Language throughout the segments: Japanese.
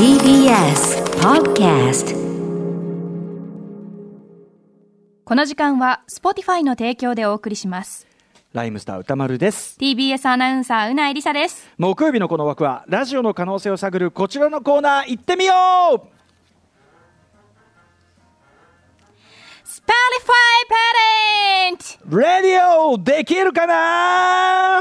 TBS Podcast この時間は Spotify の提供でお送りします。ライムスター歌丸です。TBS アナウンサーうないりさです。木曜日のこの枠は、ラジオの可能性を探るこちらのコーナー、行ってみよう。Spotify Parent レディオできるかな？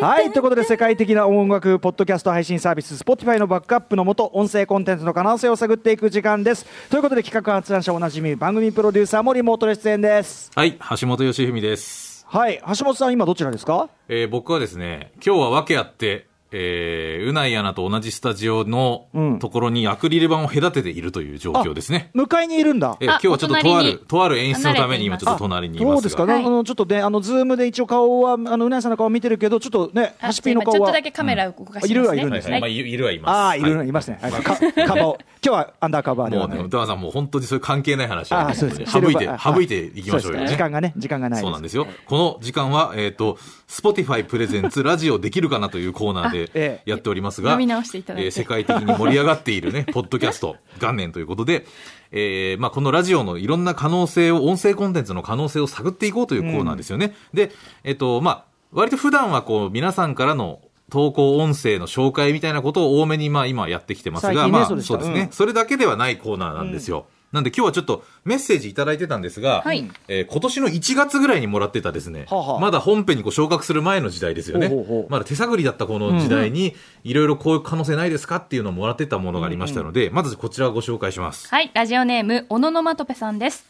はい、ということで世界的な音楽ポッドキャスト配信サービス Spotify のバックアップのもと音声コンテンツの可能性を探っていく時間です。ということで企画発案者おなじみ番組プロデューサーもリモートで出演です。はい、橋本義文です。はい、橋本さん今どちらですか？えー僕はですね、今日は訳あって、えー、うないアナと同じスタジオのうんところにアクリル板を隔てているという状況ですね。向かいにいるんだ。えー今日はちょっととある、とある演出のために今ちょっと隣にいますが。そうですか、はいあのちょっとね、あのズームで一応顔は、あのうなやさんの顔見てるけど、ちょっとね、ハシピーの顔は。ちょっとだけカメラを動かしますね、いるはいるんですねはいはいまあ、いるはいます。ああ、いるの、はいいますね。はいかカバーを。今日はアンダーカバーでもうね。歌川さんもう本当にそういう関係ない話はああ、そうです。省いて、あ省いていきましょうよね。時間がね、時間がないそうなんですよ。この時間は、えっ、と、Spotify プレゼンツラジオできるかなというコーナーええでやっておりますが、読み直していただいてえー世界的に盛り上がっているね、ポッドキャスト元年ということで、えーまあ、このラジオのいろんな可能性を、音声コンテンツの可能性を探っていこうというコーナーですよね。で、えっ、と、まあ、割と普段はこう、皆さんからの投稿音声の紹介みたいなことを多めにまあ今やってきてますが、ねまあそうですね、うん。それだけではないコーナーなんですよ。なんで今日はちょっとメッセージいただいてたんですが、はい。えー今年の1月ぐらいにもらってたですね、はあはあ。まだ本編にこう昇格する前の時代ですよね。ほうほうほう。まだ手探りだったこの時代に、いろいろこういう可能性ないですかっていうのをもらってたものがありましたので、まずこちらをご紹介します。はい。ラジオネーム小野のまとぺさんです。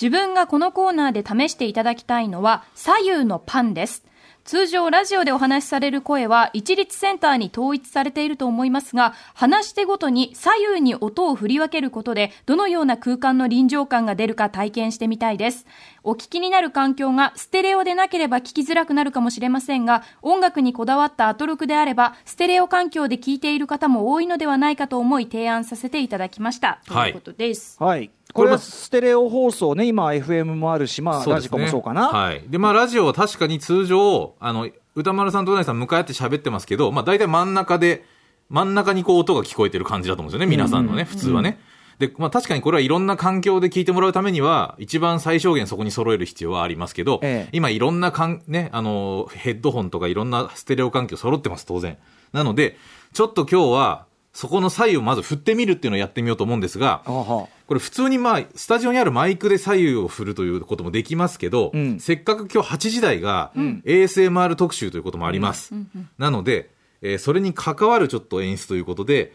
自分がこのコーナーで試していただきたいのは左右のパンです通常ラジオでお話しされる声は一律センターに統一されていると思いますが話し手ごとに左右に音を振り分けることでどのような空間の臨場感が出るか体験してみたいです。お聞きになる環境がステレオでなければ聞きづらくなるかもしれませんが音楽にこだわったアトロクであればステレオ環境で聞いている方も多いのではないかと思い提案させていただきました。といいうことです、はい。これはステレオ放送ね、今 FM もあるし、まあ、ラジコもそうかな。はい。で、まあ、ラジオは確かに通常、あの、歌丸さんとうなぎさん向かい合って喋ってますけど、まあ、大体真ん中で、真ん中にこう音が聞こえてる感じだと思うんですよね、皆さんのね、普通はね。で、まあ、確かにこれはいろんな環境で聞いてもらうためには、一番最小限そこに揃える必要はありますけど、ええ今いろんなかん、ね、あの、ヘッドホンとかいろんなステレオ環境揃ってます、当然。なので、ちょっと今日は、そこの左右をまず振ってみるっていうのをやってみようと思うんですが、これ普通にまあ、スタジオにあるマイクで左右を振るということもできますけど、うんせっかく今日8時台が ASMR 特集ということもあります。なので、えーそれに関わるちょっと演出ということで、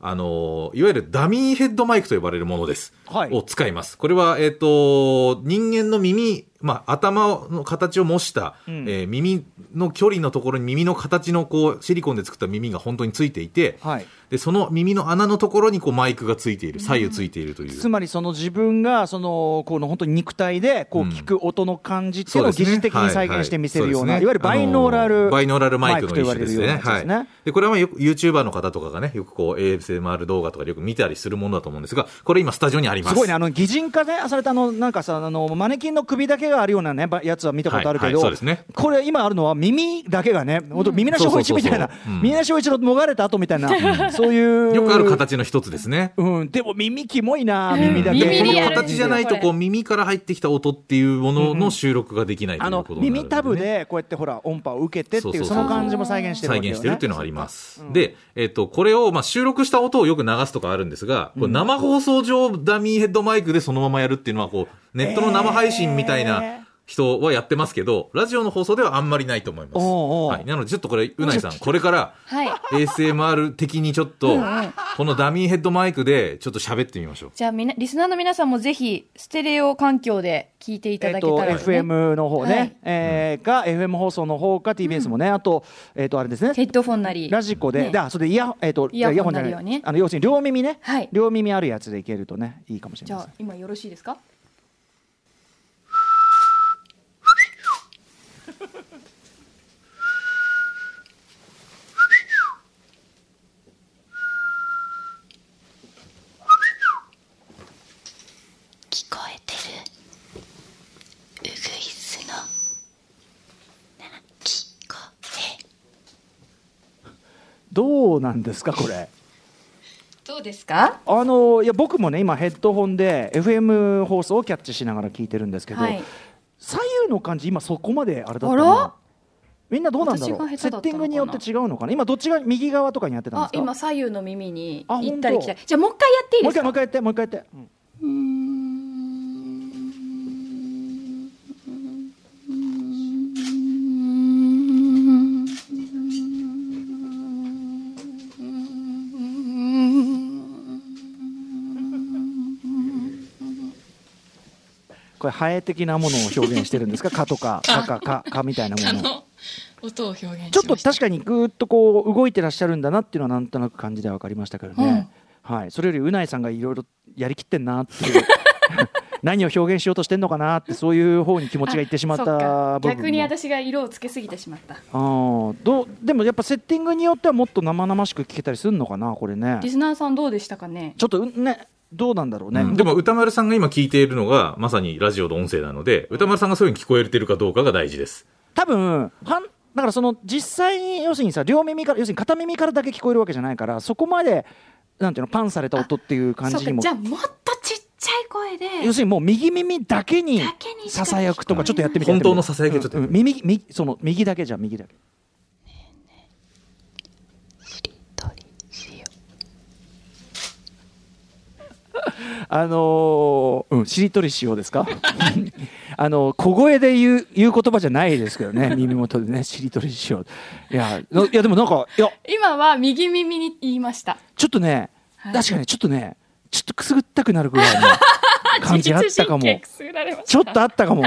あのーいわゆるダミーヘッドマイクと呼ばれるものです。はい。を使います。これは、えっ、と、人間の耳、まあ、頭の形を模した、ん。えー耳の距離のところに耳の形のこう、シリコンで作った耳が本当についていて、はい。で、その耳の穴のところにこうマイクがついている、左右ついているという。つまりその自分がそのこの本当に肉体でこううん。聞く音の感じっていうのを疑似的に再現して見せるような、はいい。わゆるバイノーラあルのバイノーラルマイクのと言われるような一種ですね。はい。でこれはまあよく YouTuber の方とかがね、よくこう ASMR 動画とかでよく見たりするものだと思うんですが、これ今スタジオにあります。すごいね、あの擬人化ね、されたあのなんかさあの、マネキンの首だけがあるようなね、ばやつは見たことあるけど、はいはいそうですね。これ、今あるのは耳だけがね、本当、耳なし法一みたいな耳なし法一のもがれた後みたいな、そういう。よくある形の一つですね。うん、でも耳キモいな、耳だけ。この形じゃないと、こう耳から入ってきた音っていうものの収録ができないとあのいうことになるん耳タブでこうやってほら音波を受けてっていうそうそうそう。その感じも再現してるね。再現してるっていうのがあります。で、えっ、と、これを、まあ、収録した音をよく流すとかあるんですが、これ生放送上ダニーヘッドマイクでそのままやるっていうのは、こう、ネットの生配信みたいな人はやってますけど、ラジオの放送ではあんまりないと思います。おうおう。はい。なので、ちょっとこれ、うないさん、これから、はい。ASMR 的にちょっと、このダミーヘッドマイクで、ちょっと喋ってみましょう。じゃあみなリスナーの皆さんもぜひステレオ環境で聞いていたえっと、だけたら、ね。FM の方ね、はい。えーが FM 放送の方か TBS もね、あと,、えっとあれですね。ヘッドフォンなり。ラジコで、ね。であそれでイヤホン、えっとイヤホンじゃなない。ねあの要するに両耳ね、はい。両耳あるやつでいけるとねいいかもしれじゃないですあ今よろしいですか聞こえてるうぐいすの鳴き声どうなんですかこれ？どうですか？あのいや僕もね今ヘッドホンで FM 放送をキャッチしながら聞いてるんですけど、はい。左右の感じ今そこまであれだったあら？なみんなどうなんだろう？セッティングによって違うのかな？今どっちが右側とかにやってたんであすか？今左右の耳にあ行ったり来た。り本じゃあもう一回やっていいもう一回ですか？もう一回やってもう一回やって、うんこれハエ的なものを表現してるんですか「か」とか「か」か「か」かみたいなもの。音を表現ちょっと確かにぐーっとこう動いてらっしゃるんだなっていうのはなんとなく感じでは分かりましたけどね、はい、それよりうないさんがいろいろやりきってんなっていう。何を表現しようとしてんのかなってそういう方に気持ちがいってしまった部分も。逆に私が色をつけすぎてしまった。あー。どうでもやっぱセッティングによってはもっと生々しく聞けたりするのかなこれね。リスナーさんどうでしたかね？ちょっとうんねどうなんだろうね、うん。でも歌丸さんが今聞いているのがまさにラジオの音声なので歌丸さんがそういうふうに聞こえてるかどうかが大事です。多分はんだからその実際に要するにさ両耳から要するに片耳からだけ聞こえるわけじゃないからそこまでなんていうのパンされた音っていう感じにもそうか。じゃあもっとちっちゃい声で要するにもう右耳だけにささやくとかちょっとやってみて本当のささやきをちょっとうんうん耳右その右だけじゃ右だけしりとりしよ あのーうんしりとりしようですか？あの小声で言う言う言葉じゃないですけどね 耳元でねしりとりしよう。いやないやでもなんかいや。今は右耳に言いました。ちょっとね、はい。確かにちょっとねちょっとくすぐったくなるぐらいの感じあったかも。ちょっとあったかも。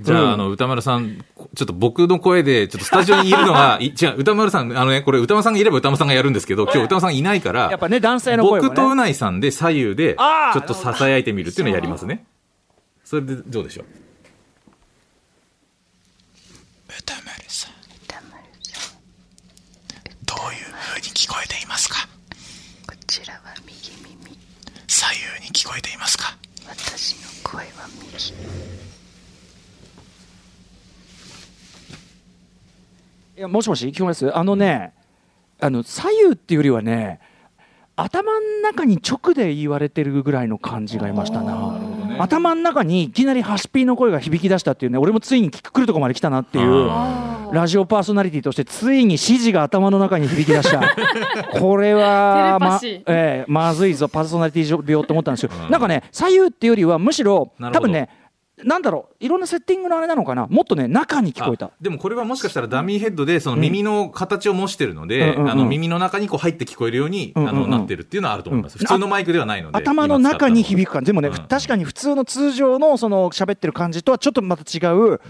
じゃあ、うん。あの、歌丸さん、ちょっと僕の声で、ちょっとスタジオにいるのが、い違う、歌丸さん、あのね、これ歌丸さんがいれば歌丸さんがやるんですけど、今日歌丸さんいないから、やっぱね男性の声もね。僕とうないさんで左右で、ちょっと囁いてみるっていうのをやりますね。それでどうでしょう？歌丸さん歌丸さん。どういう風に聞こえていますか？こちらは右耳。左右に聞こえていますか？私の声は右いやもしもし聞こえます？あのねあの左右っていうよりはね頭の中に直で言われてるぐらいの感じがいましたな。頭の中にいきなりハシピーの声が響き出したっていうね俺もついに聞く来るとこまで来たなっていうラジオパーソナリティとしてついに指示が頭の中に響き出した。これはま,、ええまずいぞ。パーソナリティ病と思ったんですよ、うんなんかね左右っていうよりはむしろ多分ねなんだろういろんなセッティングのあれなのかな？もっとね中に聞こえた。あでもこれはもしかしたらダミーヘッドでその耳の形を模してるので、あの耳の中にこう入って聞こえるように、うんうんうん。あのなってるっていうのはあると思います、うん。普通のマイクではないので頭の中に響く感じ。でもね、うん。確かに普通の通常のその喋ってる感じとはちょっとまた違う、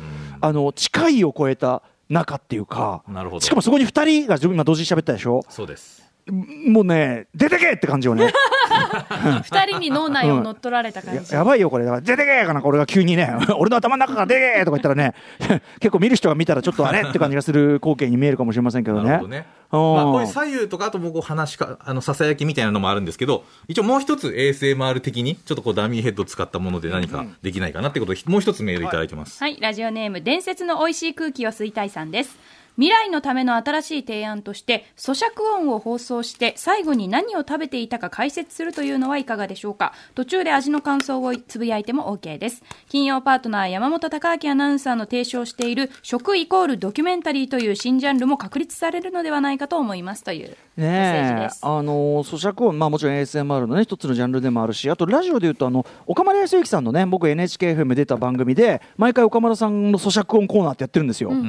あの近いを超えた中っていうかなるほど。しかもそこに2人が今同時に喋ったでしょ？そうですもうね出てけって感じよね。二人に脳内を乗っ取られた感やじやばいよこれ。だから出てけかなんか俺が急にね 俺の頭の中から出てけとか言ったらね 結構見る人が見たらちょっとあれって感じがする光景に見えるかもしれませんけどね。なるほどね。うん。まあ、こういう左右とか、あともうこう話しか、あの、ささやきみたいなのもあるんですけど、一応もう一つ ASMR 的に、ちょっとこうダミーヘッドを使ったもので何かできないかなってことで、もう一つメールいただいてます。はい、ラジオネーム、伝説の美味しい空気を吸いたいさんです。未来のための新しい提案として、咀嚼音を放送して、最後に何を食べていたか解説するというのはいかがでしょうか。途中で味の感想をつぶやいても OK です。金曜パートナー山本隆明アナウンサーの提唱している、食イコールドキュメンタリーという新ジャンルも確立されるのではないかと思いますというメッセージです。あの咀嚼音、まあ、もちろん ASMR のね一つのジャンルでもあるしあとラジオでいうとあの岡村康之さんのね僕 NHKFM 出た番組で毎回岡村さんの咀嚼音コーナーってやってるんですよ、うんう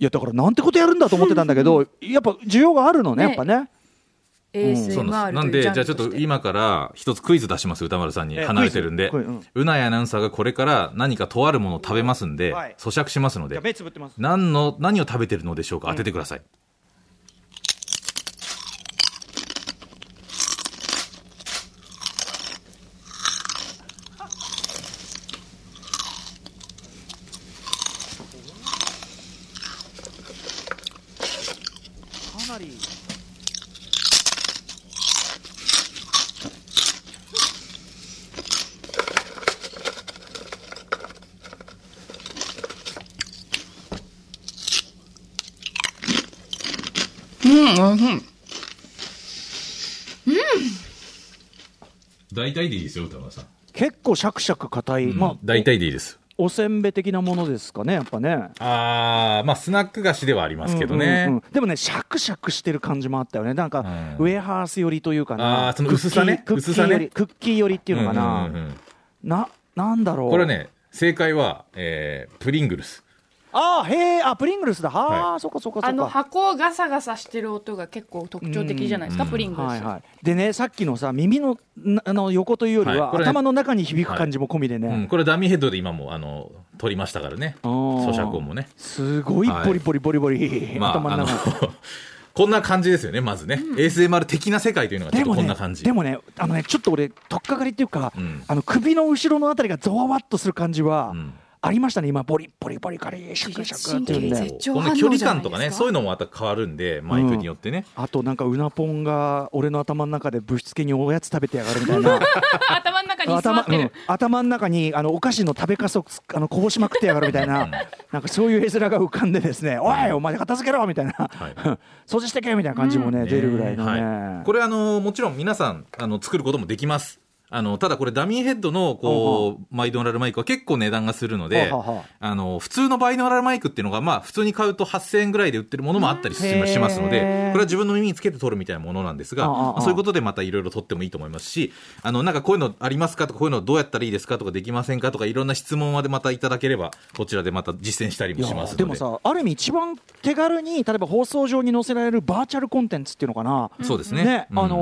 いん。やだからなんてことやるんだと思ってたんだけど やっぱ需要があるのねやっぱね。そうなんでじゃあちょっルと今から一つクイズ出します、歌丸さんに。え離れてるんで。うなやアナウンサーがこれから何かとあるものを食べますんではい、咀嚼しますので。じゃあ、目つぶってます。何の、何を食べてるのでしょうか？当ててください。リー。うん、うん大体でいいですよ、歌川さん。結構シャクシャク硬い。まあ、大体でいいです。おせんべい的なものですかねやっぱね。あー、まあ、スナック菓子ではありますけどね。うんうんうん。でもねシャクシャクしてる感じもあったよね。なんか、うん。ウェハース寄りというかな。あーその薄さね？クッキー薄さね？クッキー寄りクッキー寄りっていうのかな、うんうんうんななんだろう。これね、正解は、えー、プリングルス。あーへえあプリングルスだ。はあ、はそっかそっかそっか。あの箱をガサガサしてる音が結構特徴的じゃないですか、うん。プリングルス、はいはい、でねさっきのさ耳のなあの横というよりは、はい。これね頭の中に響く感じも込みでね、うん、これダミーヘッドで今も、あの、取りましたからね。咀嚼音もね。すごいはい。ボリボリボリボリ、まあ、あの頭の中、こんな感じですよね、まずね。ASMR 的な世界というのがちょっとでもねこんな感じ。でもねあのねちょっと俺取っかかりっていうか、うん。あの首の後ろのあたりがゾワワッとする感じは、うんありましたね。今ボリボリボリカリシャクシャクっていうんで。神経絶頂反応この距離感とかね、そういうのもまた変わるんで、マイクによってね。あとなんかうなぽんが俺の頭の中でぶしつけにおやつ食べてやがるみたいな。頭の中にうん、頭の中にあのお菓子の食べかすをつあのこぼしまくってやがるみたいな。なんかそういう絵面が浮かんでですね「おいお前片付けろ!」みたいな、はい。掃除してけみたいな感じもね、出るぐらいのね、はい、これあのもちろん皆さんあの作ることもできますあのただこれダミーヘッドのこうバイノーラルマイクは結構値段がするのであの普通のバイノーラルマイクっていうのがまあ普通に買うと8000円ぐらいで売ってるものもあったりしますのでこれは自分の耳につけて撮るみたいなものなんですがそういうことでまたいろいろ撮ってもいいと思いますしあのなんかこういうのありますかとかこういうのどうやったらいいですかとかできませんかとかいろんな質問までまたいただければこちらでまた実践したりもしますので。でもさある意味一番手軽に例えば放送上に載せられるバーチャルコンテンツっていうのかな、そうですね。ね、うんあの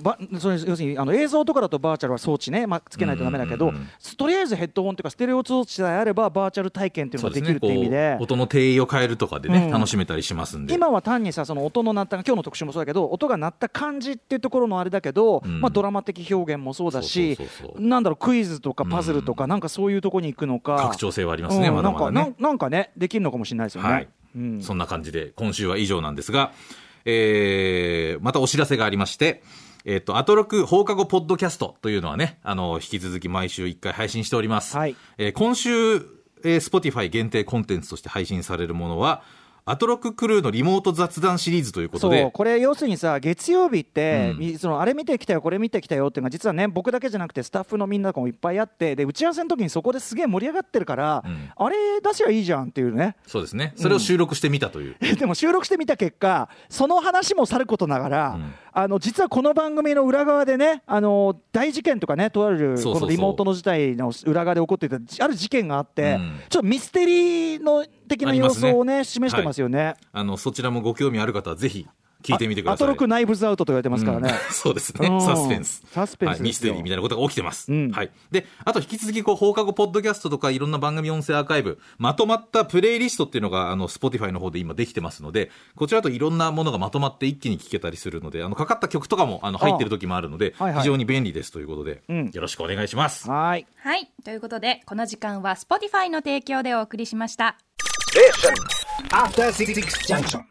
ーばそれ要するにあの映像とかだとバーチャルは装置ね、まあ、つけないとダメだけど、うんうんうんとりあえずヘッドホンというかステレオ装置さえあればバーチャル体験っていうのができるっていう意味で。こう音の定位を変えるとかでね、うん。楽しめたりしますんで。今は単にさその音の鳴った今日の特集もそうだけど音が鳴った感じっていうところのあれだけど、うん。まあ、ドラマ的表現もそうだしそうそうそうそう。なんだろうクイズとかパズルとか、なんかそういうところに行くのか。拡張性はありますね、うん。まだまだね。なんかなんなんかねできるのかもしれないですよね。はい、うん。そんな感じで今週は以上なんですが、えーまたお知らせがありまして、えっ、と、アトロク放課後ポッドキャストというのはね、あの、引き続き毎週1回配信しております。はい。えー今週、えー、Spotify 限定コンテンツとして配信されるものは、アトロククルーのリモート雑談シリーズということそうで、これ要するにさ月曜日って、うん。みそのあれ見てきたよこれ見てきたよっていうのが実はね僕だけじゃなくてスタッフのみんなもいっぱいあってで打ち合わせの時にそこですげえ盛り上がってるから、うん。あれ出しゃいいじゃんっていうね。そうですね。それを収録してみたという。でも収録してみた結果その話もさることながら、うんあの実はこの番組の裏側でねあの大事件とかねとあるこのリモートの事態の裏側で起こっていたある事件があって、うん。ちょっとミステリーの的な様子をね示してますよね。あの、そちらもご興味ある方はぜひ聞いてみてください。アトロクナイブズアウトと言われてますからね。うん そうですねうん。サスペンス。サスペンスはい。ミステリーみたいなことが起きてます。うんはい。で、あと引き続き、こう、放課後ポッドキャストとかいろんな番組音声アーカイブ、まとまったプレイリストっていうのが、あの、Spotify の方で今できてますので、こちらといろんなものがまとまって一気に聞けたりするので、あの、かかった曲とかも、あの、入ってる時もあるので、はいはい非常に便利ですということで、うんよろしくお願いします。はいはいということでこの時間は Spotify の提供でお送りしました After Six Junction.